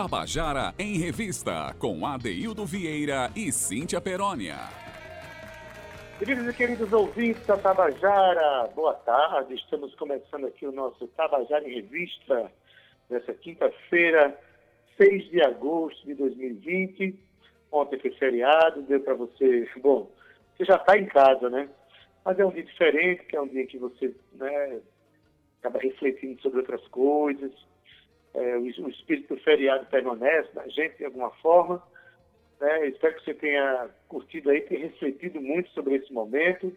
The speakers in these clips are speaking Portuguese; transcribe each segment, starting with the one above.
Tabajara em Revista, com Adeildo Vieira e Cíntia Perónia. Queridos e queridos ouvintes da Tabajara, boa tarde. Estamos começando aqui o nosso Tabajara em Revista, nessa quinta-feira, 6 de agosto de 2020. Ontem foi feriado, deu para você. Bom, você já está em casa, né? Mas é um dia diferente, que é um dia que você né, acaba refletindo sobre outras coisas. É, o, o, espírito do feriado permanece na gente de alguma forma. Né? Espero que você tenha curtido aí, tenha refletido muito sobre esse momento.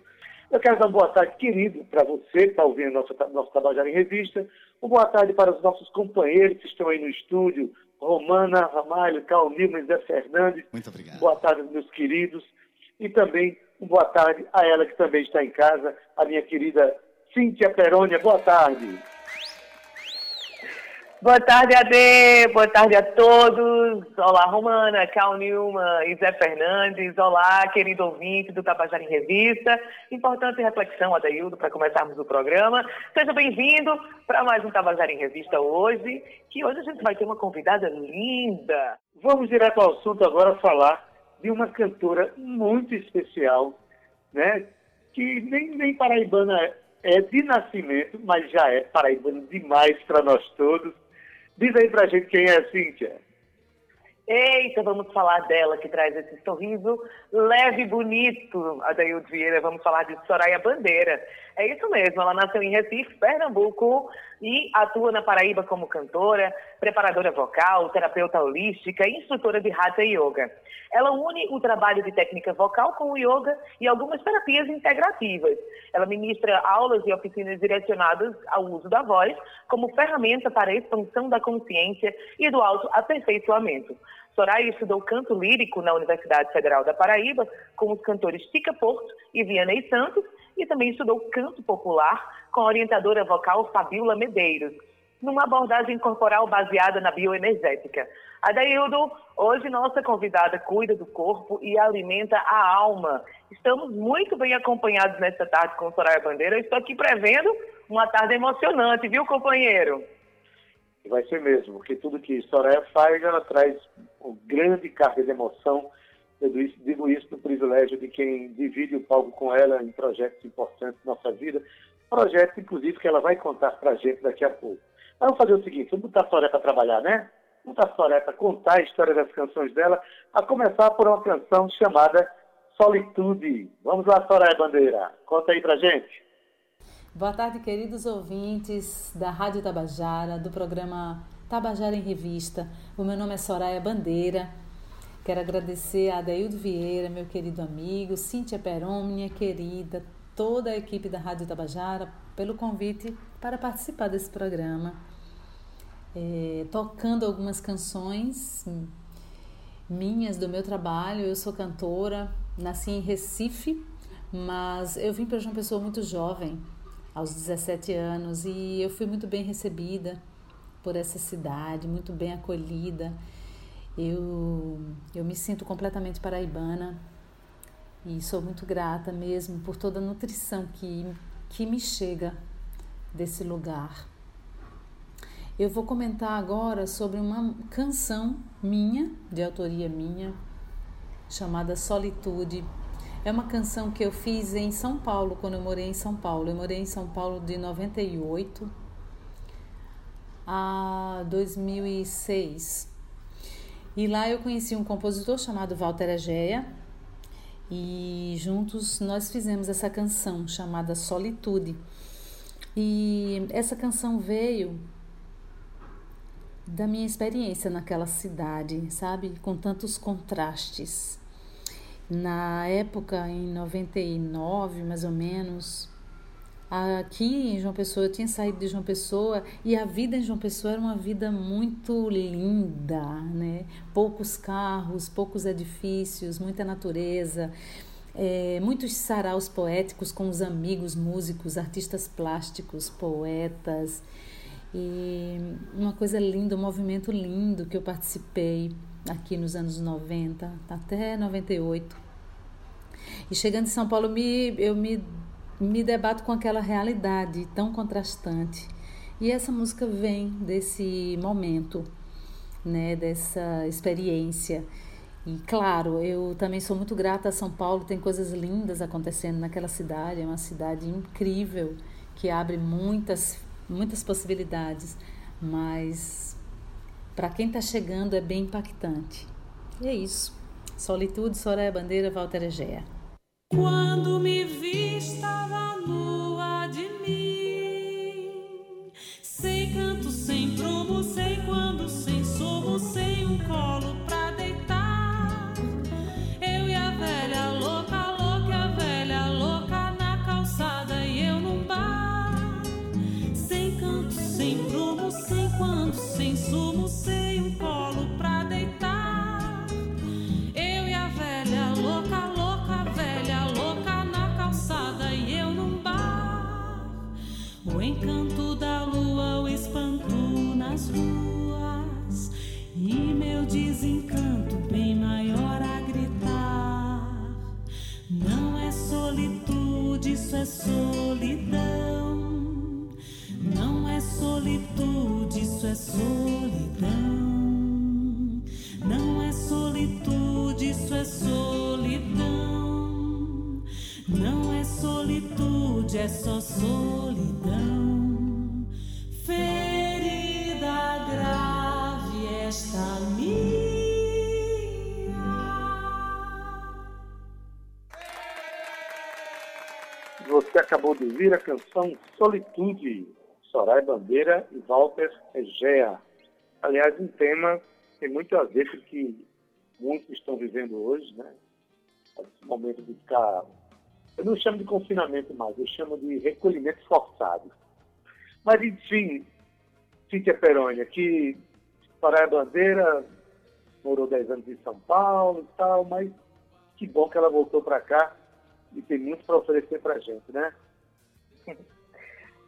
Eu quero dar uma boa tarde, querido, para você que está ouvindo nosso, nosso Tabajara em Revista. Uma boa tarde para os nossos companheiros que estão aí no estúdio, Romana Ramalho, Carl Nilman, Zé Fernandes. Muito obrigado. Boa tarde, meus queridos. E também uma boa tarde a ela que também está em casa, a minha querida Cíntia Perônia. Boa tarde. Boa tarde, Ade. Boa tarde a todos. Olá, Romana, Cal Nilman e Zé Fernandes. Olá, querido ouvinte do Tabajara em Revista. Importante reflexão, Adaildo, para começarmos o programa. Seja bem-vindo para mais um Tabajara em Revista hoje, que hoje a gente vai ter uma convidada linda. Vamos direto ao assunto agora falar de uma cantora muito especial, né? Que nem, nem paraibana é de nascimento, mas já é paraibana demais para nós todos Diz aí pra gente quem é Cíntia. Eita, vamos falar dela que traz esse sorriso leve e bonito, Adaildo Vieira. Vamos falar de Soraya Bandeira. É isso mesmo, ela nasceu em Recife, Pernambuco e atua na Paraíba como cantora, preparadora vocal, terapeuta holística e instrutora de Hatha Yoga. Ela une o trabalho de técnica vocal com o yoga e algumas terapias integrativas. Ela ministra aulas e oficinas direcionadas ao uso da voz como ferramenta para a expansão da consciência e do autoaperfeiçoamento. Soraya estudou canto lírico na Universidade Federal da Paraíba com os cantores Tica Porto e Vianney Santos e também estudou canto popular com a orientadora vocal Fabiola Medeiros, numa abordagem corporal baseada na bioenergética. Adaildo, hoje nossa convidada cuida do corpo e alimenta a alma. Estamos muito bem acompanhados nesta tarde com Soraya Bandeira. Estou aqui prevendo uma tarde emocionante, viu, companheiro? Vai ser mesmo, porque tudo que Soraya faz, ela traz um grande carga de emoção. Eu digo isso no privilégio de quem divide o palco com ela em projetos importantes da nossa vida. Projetos, inclusive, que ela vai contar para a gente daqui a pouco. Vamos fazer o seguinte, vamos botar a Soraya para trabalhar, né? Vamos botar a Soraya para contar a história das canções dela, a começar por uma canção chamada Solitude. Vamos lá, Soraya Bandeira, conta aí para gente. Boa tarde, queridos ouvintes da Rádio Tabajara, do programa Tabajara em Revista. O meu nome é Soraya Bandeira. Quero agradecer a Adeildo Vieira, meu querido amigo, Cíntia Peron, minha querida, toda a equipe da Rádio Tabajara, pelo convite para participar desse programa. É, tocando algumas canções minhas do meu trabalho. Eu sou cantora, nasci em Recife, mas eu vim para João Pessoa muito jovem aos 17 anos e eu fui muito bem recebida por essa cidade, muito bem acolhida. Eu, eu me sinto completamente paraibana e sou muito grata mesmo por toda a nutrição que, que me chega desse lugar. Eu vou comentar agora sobre uma canção minha, de autoria minha, chamada Solitude é uma canção que eu fiz em São Paulo, quando eu morei em São Paulo. Eu morei em São Paulo de 98 a 2006. E lá eu conheci um compositor chamado Walter Ageia e juntos nós fizemos essa canção chamada Solitude. E essa canção veio da minha experiência naquela cidade, sabe? Com tantos contrastes. Na época, em 99 mais ou menos, aqui em João Pessoa, eu tinha saído de João Pessoa e a vida em João Pessoa era uma vida muito linda, né? Poucos carros, poucos edifícios, muita natureza. É, muitos saraus poéticos com os amigos, músicos, artistas plásticos, poetas. E uma coisa linda, um movimento lindo que eu participei aqui nos anos 90 até 98. E chegando em São Paulo, me, eu me, me debato com aquela realidade tão contrastante. E essa música vem desse momento. né, dessa experiência. E claro, eu também sou muito grata a São Paulo, tem coisas lindas acontecendo naquela cidade, é uma cidade incrível que abre muitas muitas possibilidades, mas para quem está chegando é bem impactante. E é isso. Solitude, Soraya Bandeira, Walter Egea. Quando me vi, estava nua de mim, sem canto, sem prumo, sem quando, sem somo, sem um colo O encanto da lua, o espanto nas ruas e meu desencanto bem maior a gritar. Não é solitude, isso é solidão. Não é solitude, isso é solidão. Não é solitude, isso é solidão. Não é solitude, é só solidão. Ferida grave esta minha. Você acabou de ouvir a canção Solitude, Soraya Bandeira e Walter Egea. Aliás, um tema que tem muito a ver com o que muitos estão vivendo hoje, né? Esse momento de ficar. Eu não chamo de confinamento mais, eu chamo de recolhimento forçado. Mas, enfim, Cíntia Perônia, que Soraya Bandeira morou 10 anos em São Paulo e tal, mas que bom que ela voltou para cá e tem muito para oferecer para gente, né?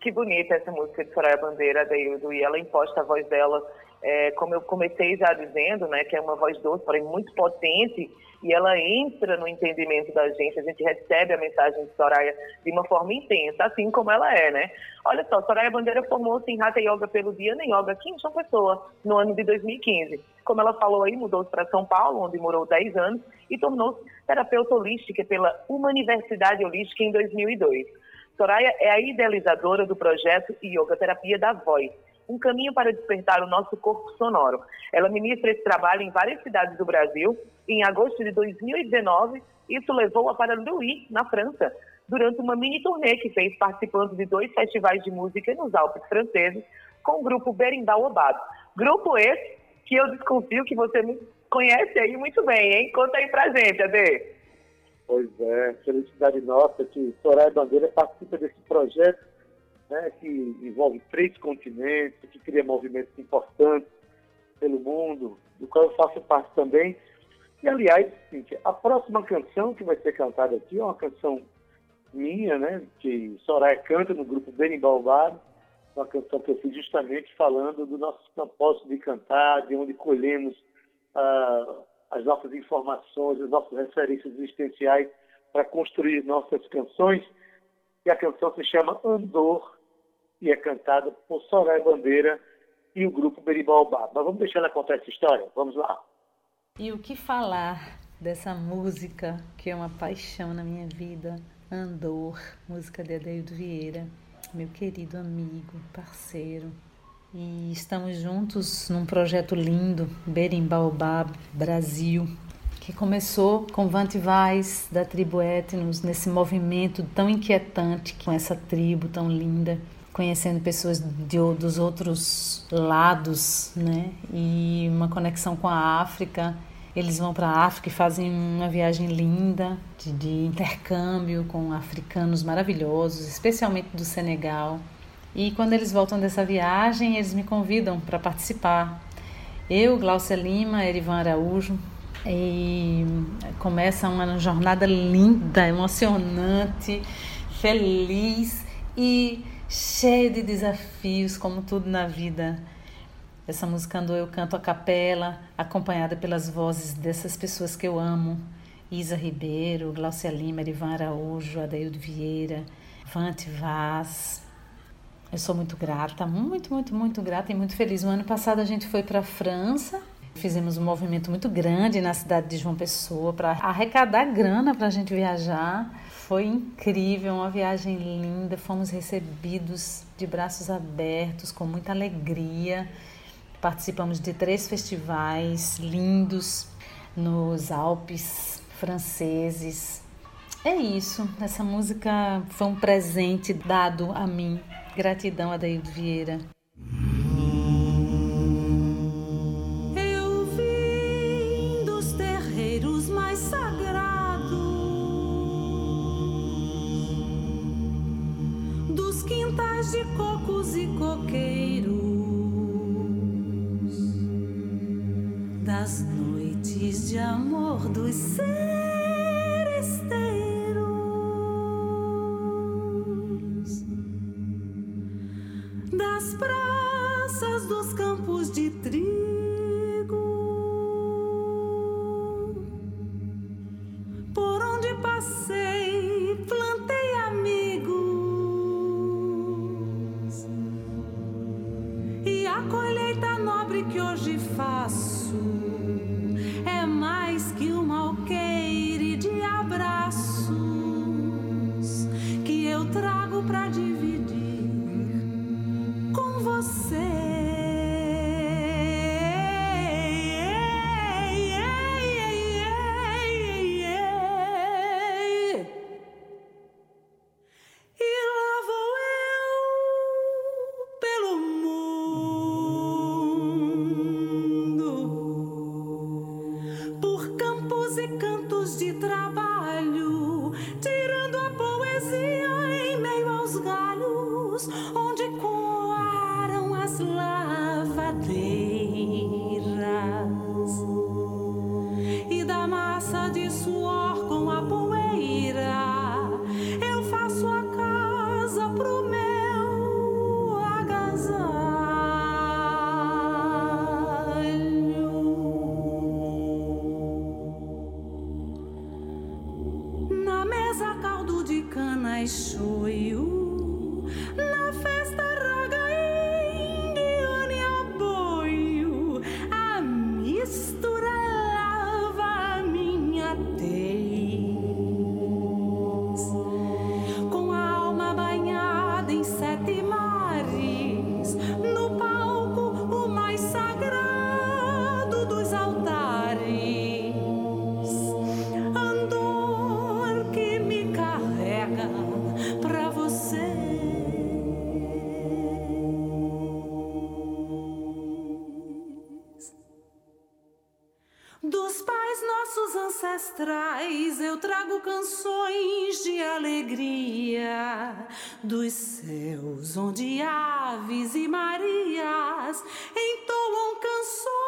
Que bonita essa música de Soraya Bandeira, Deildo, e ela imposta a voz dela, é, como eu comecei já dizendo, né, que é uma voz doce, porém muito potente, e ela entra no entendimento da gente, a gente recebe a mensagem de Soraya de uma forma intensa, assim como ela é, né? Olha só, Soraya Bandeira formou-se em Hatha Yoga pelo Dia Nem Yoga aqui em Pessoa, no ano de 2015. Como ela falou aí, mudou-se para São Paulo, onde morou 10 anos, e tornou-se terapeuta holística pela Universidade Holística em 2002. Soraya é a idealizadora do projeto Yoga Terapia da Voz, um caminho para despertar o nosso corpo sonoro. Ela ministra esse trabalho em várias cidades do Brasil. Em agosto de 2019, isso levou-a para Louis, na França, durante uma mini turnê que fez participando de dois festivais de música nos Alpes franceses com o grupo Berimbau Obado. Grupo esse que eu desconfio que você conhece aí muito bem, hein? Conta aí pra gente, Ade. Pois é, felicidade nossa que Soraya Bandeira participa desse projeto né, que envolve três continentes, que cria movimentos importantes pelo mundo, do qual eu faço parte também. E, aliás, a próxima canção que vai ser cantada aqui é uma canção minha, né, que Soraya canta no grupo Berimbau Bar, uma canção que eu fiz justamente falando do nosso propósito de cantar, de onde colhemos ah, as nossas informações, as nossas referências existenciais para construir nossas canções. E a canção se chama Andor e é cantada por Soraya Bandeira e o grupo Beribaubá. Mas vamos deixar ela contar essa história? Vamos lá. E o que falar dessa música que é uma paixão na minha vida? Andor, música de Adeildo Vieira, meu querido amigo, parceiro. E estamos juntos num projeto lindo, Berimbaubá Brasil, que começou com Vante Vaz, da tribo Etnos, nesse movimento tão inquietante com essa tribo tão linda, conhecendo pessoas de, dos outros lados, né? E uma conexão com a África. Eles vão para a África e fazem uma viagem linda de, de intercâmbio com africanos maravilhosos, especialmente do Senegal. E quando eles voltam dessa viagem, eles me convidam para participar. Eu, Glaucia Lima, Erivan Araújo, e começa uma jornada linda, emocionante, feliz e cheia de desafios, como tudo na vida. Essa música andou, eu canto a capela, acompanhada pelas vozes dessas pessoas que eu amo. Isa Ribeiro, Glaucia Lima, Erivan Araújo, Adaildo Vieira, Vante Vaz, Eu sou muito grata, muito, muito, muito grata e muito feliz. No ano passado a gente foi para a França, fizemos um movimento muito grande na cidade de João Pessoa para arrecadar grana para a gente viajar. Foi incrível, uma viagem linda. Fomos recebidos de braços abertos, com muita alegria. Participamos de três festivais lindos nos Alpes franceses. É isso, essa música foi um presente dado a mim Gratidão, Adaildo Vieira. Eu vim dos terreiros mais sagrados, dos quintais de cocos e coqueiros, das noites de amor dos seres. Oh. Alegria dos céus onde aves e marias entoam canções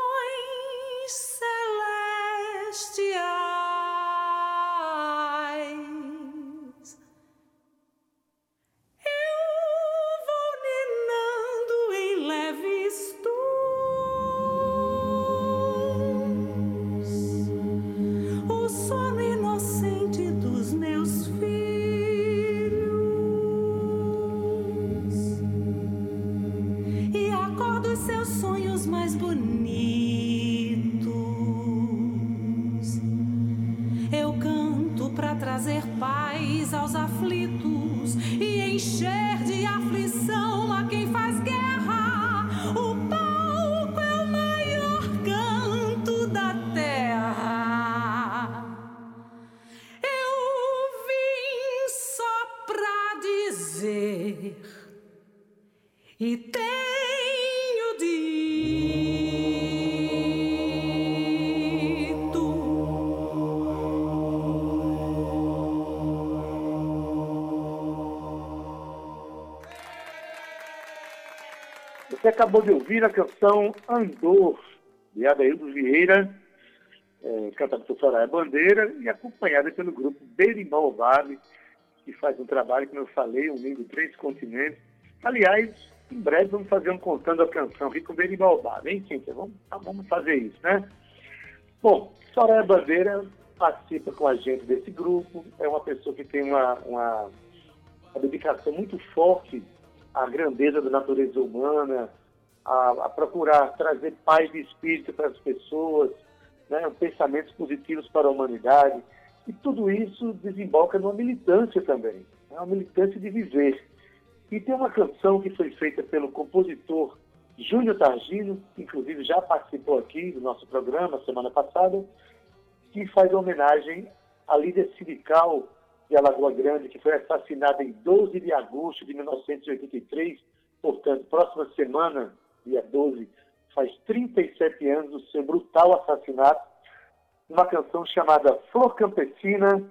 Você acabou de ouvir a canção Andor, de Adaildo Vieira, é, cantada por Soraya Bandeira e acompanhada pelo grupo Berimbau Vale, que faz um trabalho, como eu falei, unindo três continentes. Aliás, em breve vamos fazer um contando a canção Rico Berimbau Vale, hein, Cíntia? Vamos, tá, vamos fazer isso, né? Bom, Soraya Bandeira participa com a gente desse grupo, é uma pessoa que tem uma, uma, uma dedicação muito forte a grandeza da natureza humana, a, a procurar trazer paz de espírito para as pessoas, né, pensamentos positivos para a humanidade. E tudo isso desemboca numa militância também, né, uma militância de viver. E tem uma canção que foi feita pelo compositor Júnior Targino, que inclusive já participou aqui do nosso programa semana passada, que faz homenagem à líder sindical de Alagoa Grande, que foi assassinada em 12 de agosto de 1983, portanto, próxima semana, dia 12, faz 37 anos do seu brutal assassinato, uma canção chamada Flor Campesina,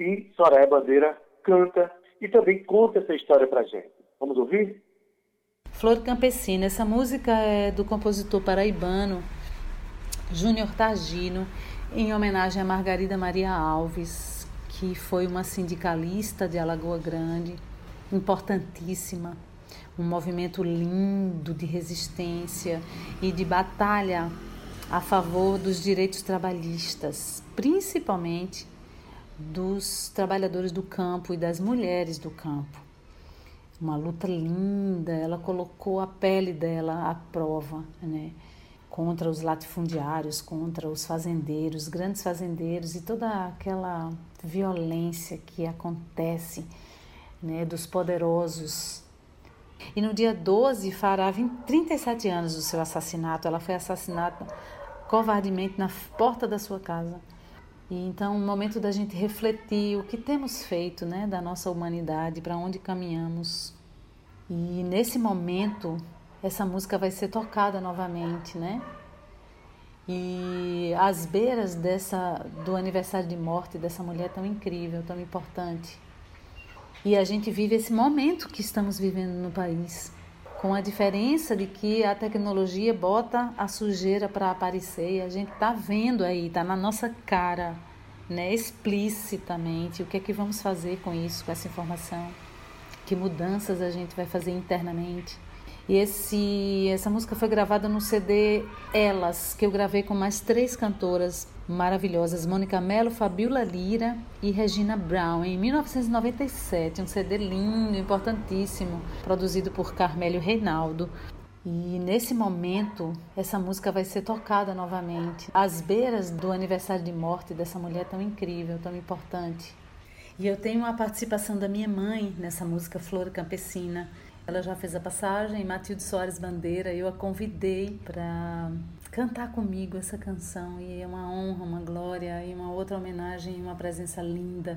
e Soraya Bandeira canta e também conta essa história para gente. Vamos ouvir? Flor Campesina, essa música é do compositor paraibano Júnior Tagino, em homenagem a Margarida Maria Alves, que foi uma sindicalista de Alagoa Grande, importantíssima, um movimento lindo de resistência e de batalha a favor dos direitos trabalhistas, principalmente dos trabalhadores do campo e das mulheres do campo. Uma luta linda, ela colocou a pele dela à prova, né? Contra os latifundiários, contra os fazendeiros, grandes fazendeiros e toda aquela violência que acontece né, dos poderosos. E no dia 12 fará 37 anos do seu assassinato. Ela foi assassinada covardemente na porta da sua casa. E então, o momento da gente refletir o que temos feito, né, da nossa humanidade, para onde caminhamos. E nesse momento, essa música vai ser tocada novamente, né? E às beiras dessa do aniversário de morte dessa mulher tão incrível, tão importante. E a gente vive esse momento que estamos vivendo no país, com a diferença de que a tecnologia bota a sujeira para aparecer e a gente está vendo aí, está na nossa cara, né, explicitamente o que é que vamos fazer com isso, com essa informação, que mudanças a gente vai fazer internamente. E esse, essa música foi gravada no CD Elas, que eu gravei com mais três cantoras maravilhosas, Mônica Mello, Fabiola Lira e Regina Brown, em 1997. Um CD lindo, importantíssimo, produzido por Carmélio Reinaldo. E nesse momento, essa música vai ser tocada novamente, às beiras do aniversário de morte dessa mulher tão incrível, tão importante. E eu tenho a participação da minha mãe nessa música Flor Campesina. Ela já fez a passagem, Matilde Soares Bandeira, eu a convidei para cantar comigo essa canção e é uma honra, uma glória e uma outra homenagem e uma presença linda.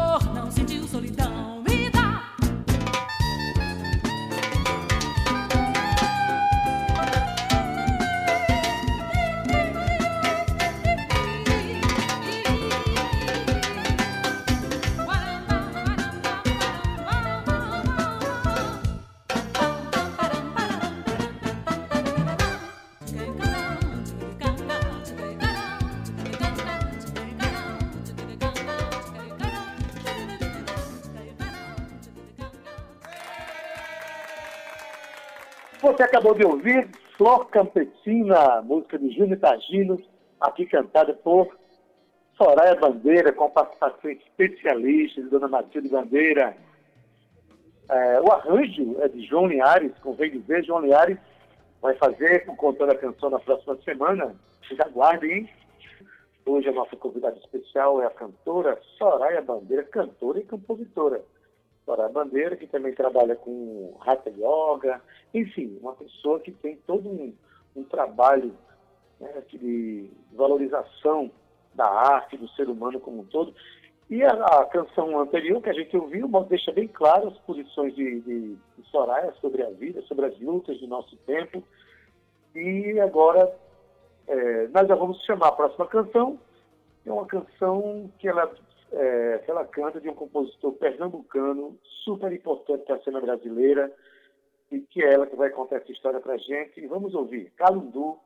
acabou de ouvir Flor Campesina, música de Júnior Tagino, aqui cantada por Soraya Bandeira, com participação especialista de Dona Matilde Bandeira. É, o arranjo é de João Linhares, convém dizer, João Linhares vai fazer com conta da canção na próxima semana. Vocês aguardem, hein? Hoje a nossa convidada especial é a cantora Soraya Bandeira, cantora e compositora. Soraya Bandeira, que também trabalha com Hatha Yoga, enfim, uma pessoa que tem todo um, um trabalho né, de valorização da arte, do ser humano como um todo. E a, a, canção anterior que a gente ouviu deixa bem claro as posições de, de, de Soraya sobre a vida, sobre as lutas do nosso tempo. E agora é, nós já vamos chamar a próxima canção, é uma canção que ela é, que ela canta de um compositor pernambucano super importante para a cena brasileira e que é ela que vai contar essa história para a gente. E vamos ouvir. Calundu,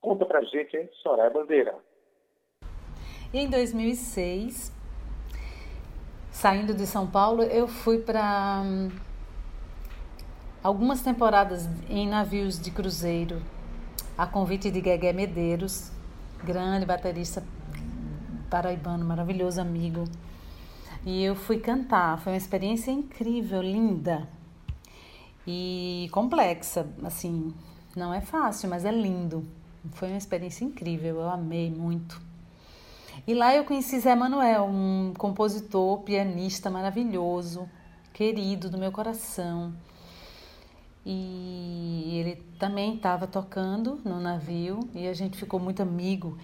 conta para a gente? Soraya Bandeira. E em 2006, saindo de São Paulo, eu fui para hum, algumas temporadas em navios de cruzeiro, a convite de Guegué Medeiros, grande baterista paraibano, maravilhoso amigo. E eu fui cantar, foi uma experiência incrível, linda e complexa, assim, não é fácil, mas é lindo. Foi uma experiência incrível, eu amei muito. E lá eu conheci Zé Manuel, um compositor, pianista maravilhoso, querido do meu coração. E ele também estava tocando no navio e a gente ficou muito amigo.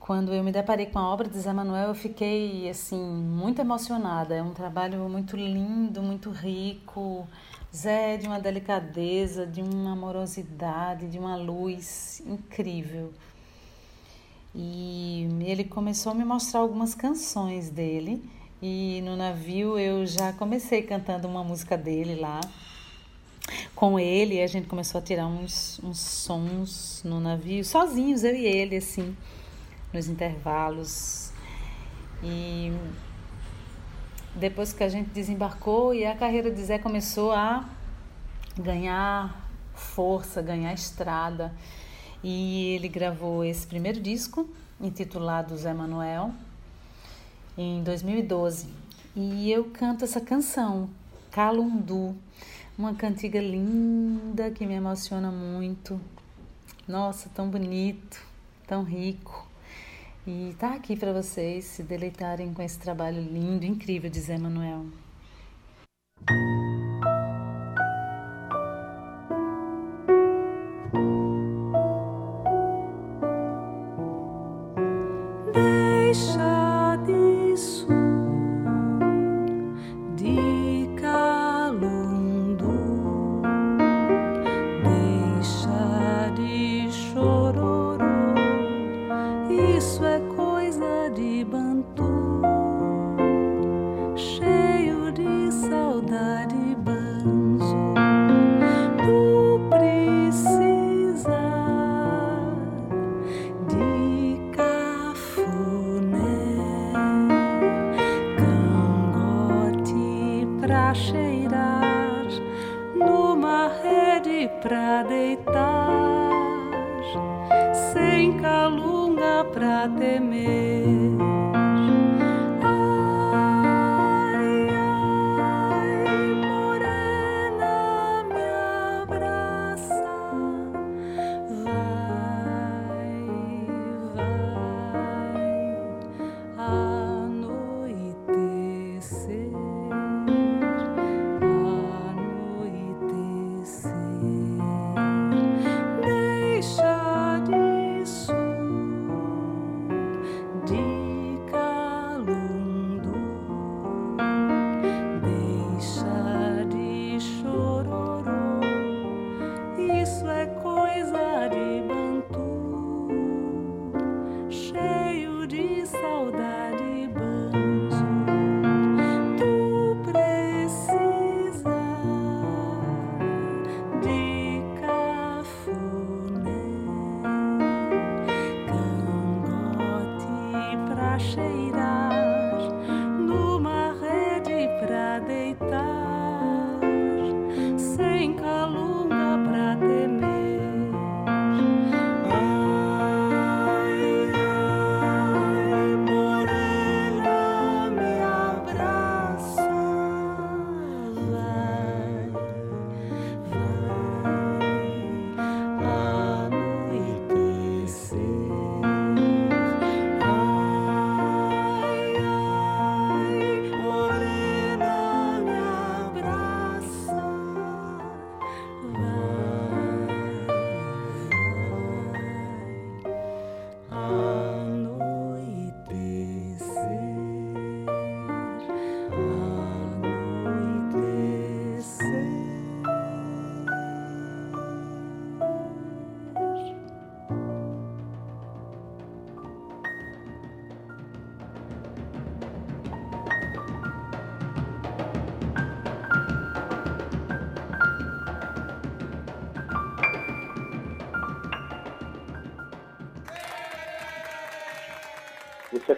Quando eu me deparei com a obra de Zé Manuel, eu fiquei assim muito emocionada. É um trabalho muito lindo, muito rico. Zé é de uma delicadeza, de uma amorosidade, de uma luz incrível. E ele começou a me mostrar algumas canções dele. E no navio eu já comecei cantando uma música dele lá com ele. a gente começou a tirar uns, uns sons no navio, sozinhos, eu e ele, assim nos intervalos. E depois que a gente desembarcou e a carreira de Zé começou a ganhar força, ganhar estrada. E ele gravou esse primeiro disco, intitulado Zé Manuel, em 2012. E eu canto essa canção, Calundu, uma cantiga linda que me emociona muito. Nossa, tão bonito, tão rico. E tá aqui para vocês se deleitarem com esse trabalho lindo, incrível de Zé Manuel.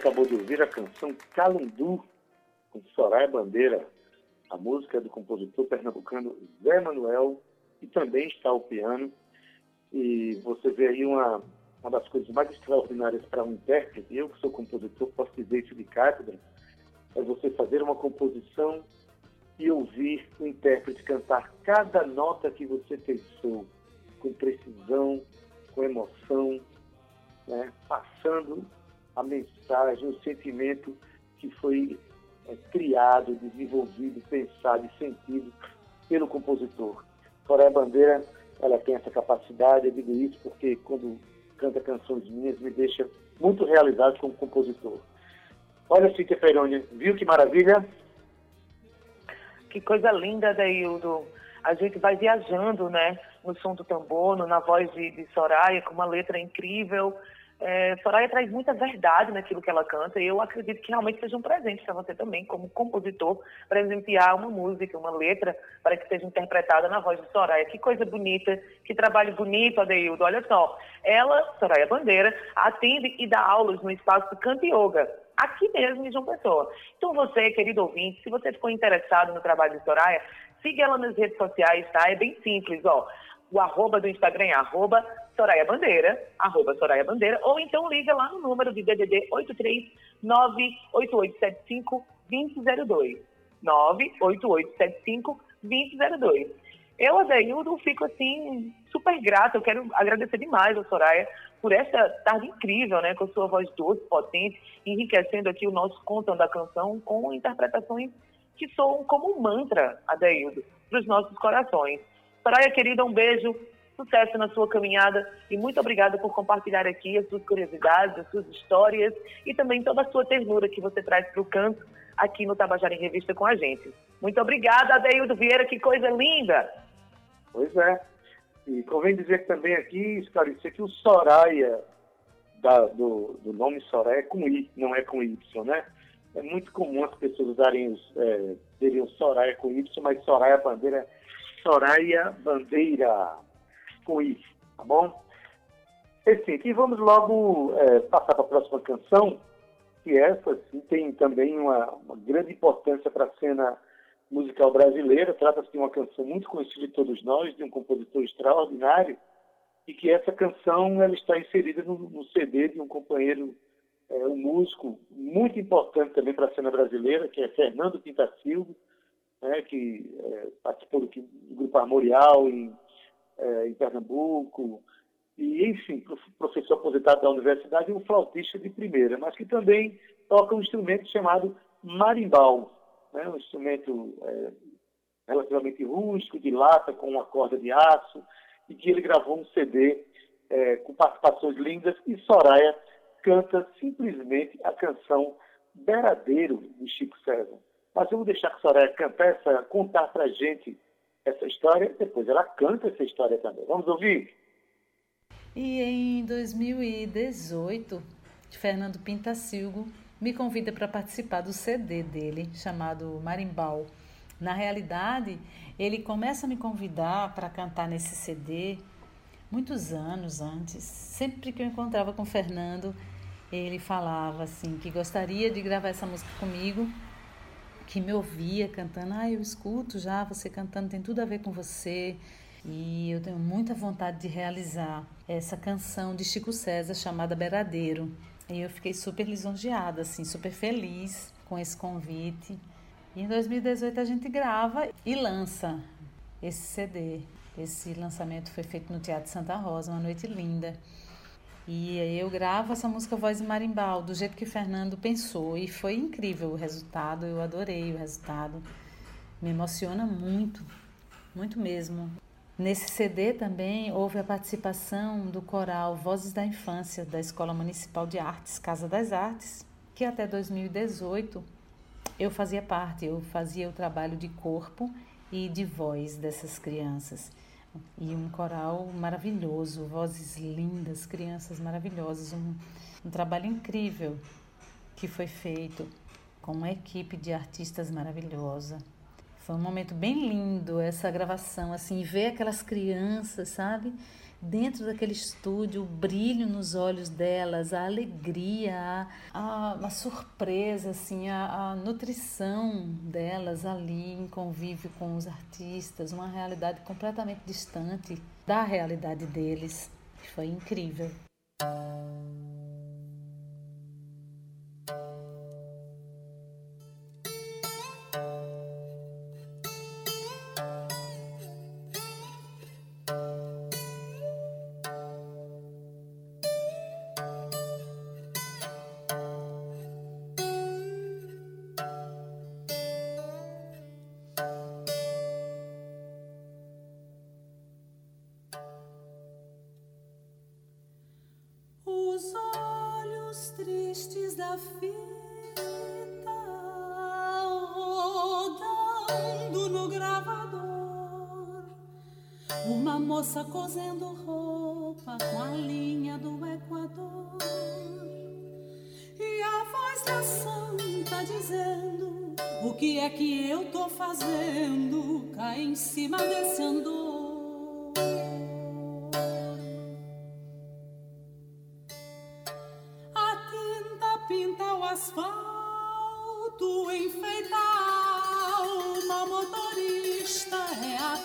Acabou de ouvir a canção Calundu, com Soraya Bandeira. A música é do compositor pernambucano Zé Manuel, e também está ao piano. E você vê aí uma, uma das coisas mais extraordinárias para um intérprete, eu que sou compositor, posso dizer isso de cátedra, é você fazer uma composição e ouvir o intérprete cantar cada nota que você pensou, com precisão, com emoção, né? passando a mensagem, o sentimento que foi é, criado, desenvolvido, pensado e sentido pelo compositor. Soraya Bandeira, ela tem essa capacidade, eu digo isso porque quando canta canções minhas me deixa muito realizado como compositor. Olha, Cíntia Peroni, viu que maravilha? Que coisa linda, Daildo. A gente vai viajando, né? No som do tambor, na voz de, de Soraya, com uma letra incrível. É, Soraya traz muita verdade naquilo que ela canta e eu acredito que realmente seja um presente para você também, como compositor, presentear uma música, uma letra, para que seja interpretada na voz de Soraya. Que coisa bonita, que trabalho bonito, Adeildo. Olha só, ela, Soraya Bandeira, atende e dá aulas no espaço Canta Yoga, aqui mesmo em João Pessoa. Então você, querido ouvinte, se você ficou interessado no trabalho de Soraya, siga ela nas redes sociais, tá? É bem simples, ó. O arroba do Instagram é arroba Soraya Bandeira, arroba Soraya Bandeira, ou então liga lá no número de DDD 83988752002. 988752002. Eu, Adeildo, fico assim, super grata. Eu quero agradecer demais a Soraya por essa tarde incrível, né? Com sua voz doce, potente, enriquecendo aqui o nosso contão da canção com interpretações que soam como um mantra, Adeildo, para os nossos corações. Soraya, querida, um beijo sucesso na sua caminhada e muito obrigada por compartilhar aqui as suas curiosidades, as suas histórias e também toda a sua ternura que você traz para o canto aqui no Tabajara em Revista com a gente. Muito obrigada, Adeildo Vieira, que coisa linda! Pois é. E convém dizer também aqui, esclarecer que o Soraya, da, do, do, nome Soraya, é com I, não é com Y, né? É muito comum as pessoas usarem os, é, teriam Soraya com Y, mas Soraya Bandeira, Soraya Bandeira com isso, tá bom? Assim, e vamos logo é, passar para a próxima canção, que essa tem também uma, uma grande importância para a cena musical brasileira. Trata-se de uma canção muito conhecida de todos nós, de um compositor extraordinário, e que essa canção ela está inserida no, no CD de um companheiro, é, um músico muito importante também para a cena brasileira, que é Fernando Pintacilgo, né, que é, participou do, do Grupo Armorial em é, em Pernambuco, e, enfim, professor aposentado da universidade um flautista de primeira, mas que também toca um instrumento chamado marimbau, né? um instrumento é, relativamente rústico, de lata, com uma corda de aço, e que ele gravou um CD é, com participações lindas, e Soraya canta simplesmente a canção Beradeiro, de Chico César. Mas vou deixar que Soraya cantar essa, contar para a gente essa história, depois ela canta essa história também. Vamos ouvir? E em 2018, Fernando Pintacilgo me convida para participar do CD dele, chamado Marimbau. Na realidade, ele começa a me convidar para cantar nesse CD muitos anos antes. Sempre que eu encontrava com Fernando, ele falava assim que gostaria de gravar essa música comigo que me ouvia cantando, ah, eu escuto já você cantando, tem tudo a ver com você. E eu tenho muita vontade de realizar essa canção de Chico César chamada Beradeiro. E eu fiquei super lisonjeada, assim, super feliz com esse convite. E em 2018 a gente grava e lança esse CD. Esse lançamento foi feito no Teatro Santa Rosa, uma noite linda. E eu gravo essa música Voz de Marimbal, do jeito que Fernando pensou. E foi incrível o resultado, eu adorei o resultado. Me emociona muito, muito mesmo. Nesse CD também houve a participação do coral Vozes da Infância da Escola Municipal de Artes, Casa das Artes, que até 2018 eu fazia parte, eu fazia o trabalho de corpo e de voz dessas crianças. E um coral maravilhoso, vozes lindas, crianças maravilhosas, um, um trabalho incrível que foi feito com uma equipe de artistas maravilhosa. Foi um momento bem lindo essa gravação, assim, ver aquelas crianças, sabe? Dentro daquele estúdio, o brilho nos olhos delas, a alegria, a, a surpresa, assim, a, a, nutrição delas ali em convívio com os artistas, uma realidade completamente distante da realidade deles. Foi incrível.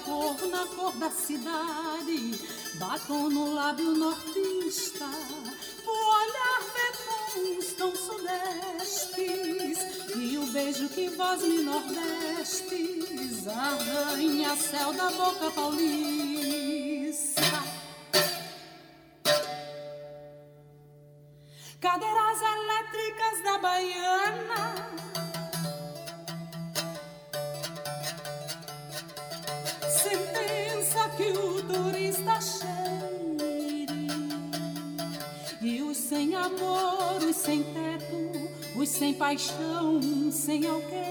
Cor na cor da cidade batom no lábio nortista, o olhar vê tão sudestes, e o beijo que voz me nordestes, arranha céu da boca paulista. Paixão, sem alqueire.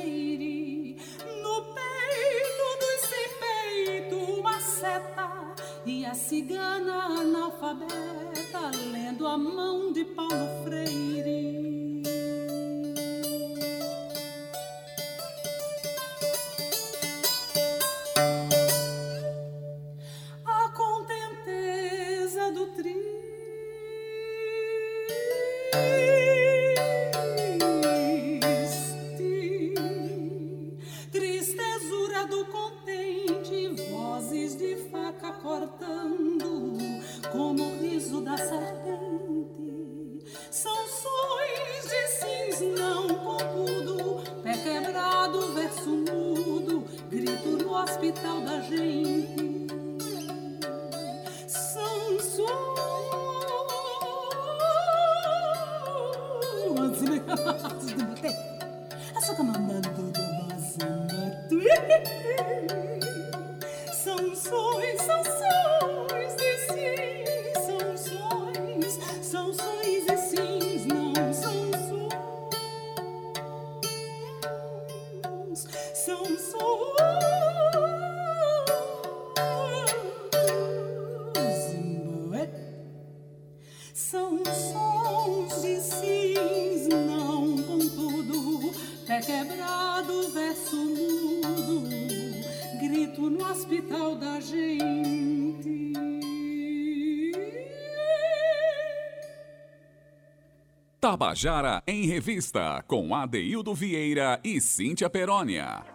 Tabajara em Revista, com Adeildo Vieira e Cíntia Perónia.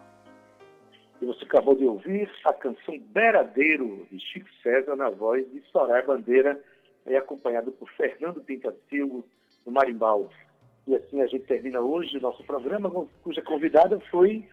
E você acabou de ouvir a canção Beradeiro, de Chico César, na voz de Soraya Bandeira, e acompanhado por Fernando Pintacilgo, no Marimbau. E assim a gente termina hoje o nosso programa, cuja convidada foi,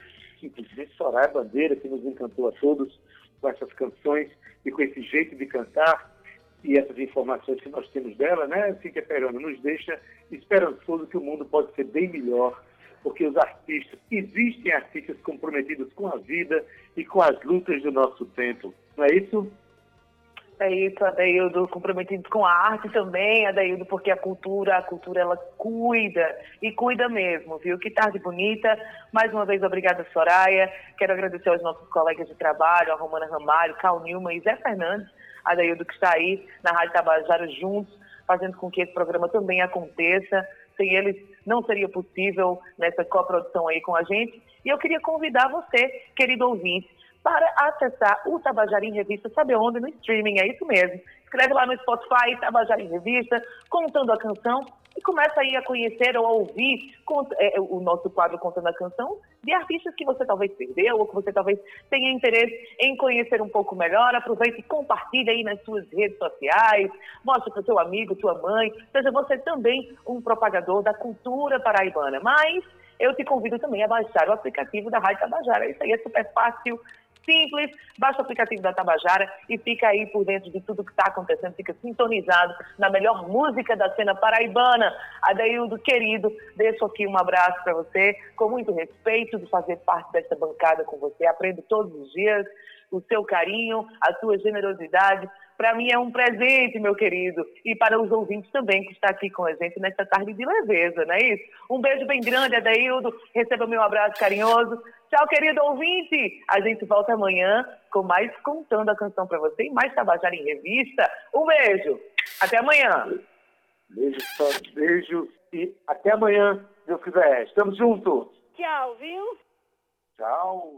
inclusive, Soraya Bandeira, que nos encantou a todos com essas canções e com esse jeito de cantar e essas informações que nós temos dela, né, Cíntia Perona, nos deixa esperançoso que o mundo pode ser bem melhor, porque os artistas, existem artistas comprometidos com a vida e com as lutas do nosso tempo. Não é isso? É isso, Adaildo, comprometido com a arte também, Adaildo, porque a cultura, a cultura ela cuida, e cuida mesmo, viu? Que tarde bonita. Mais uma vez, obrigada, Soraya. Quero agradecer aos nossos colegas de trabalho, a Romana Ramalho, Cal Nilma e Zé Fernandes, Adaildo, que está aí na Rádio Tabajara juntos, fazendo com que esse programa também aconteça. Sem eles, não seria possível nessa coprodução aí com a gente. E eu queria convidar você, querido ouvinte, para acessar o Tabajara em Revista, sabe onde? No streaming, é isso mesmo. escreve lá no Spotify, Tabajara em Revista, contando a canção e começa aí a conhecer ou a ouvir é, o nosso quadro Contando a Canção de artistas que você talvez perdeu ou que você talvez tenha interesse em conhecer um pouco melhor. Aproveite e compartilhe aí nas suas redes sociais, mostre para o seu amigo, sua mãe, seja você também um propagador da cultura paraibana. Mas eu te convido também a baixar o aplicativo da Rádio Tabajara. Isso aí é super fácil, simples, baixa o aplicativo da Tabajara e fica aí por dentro de tudo que está acontecendo, fica sintonizado na melhor música da cena paraibana. Adeildo, querido, deixo aqui um abraço para você, com muito respeito de fazer parte dessa bancada com você, aprendo todos os dias o seu carinho, a sua generosidade. Para mim é um presente, meu querido, e para os ouvintes também que está aqui com a gente nesta tarde de leveza, não é isso? Um beijo bem grande, Adaildo. Receba meu abraço carinhoso. Tchau, querido ouvinte. A gente volta amanhã com mais Contando a Canção para você e mais Tabajara em Revista. Um beijo. Até amanhã. Beijo, beijo e até amanhã, se Deus quiser. Estamos juntos. Tchau, viu? Tchau.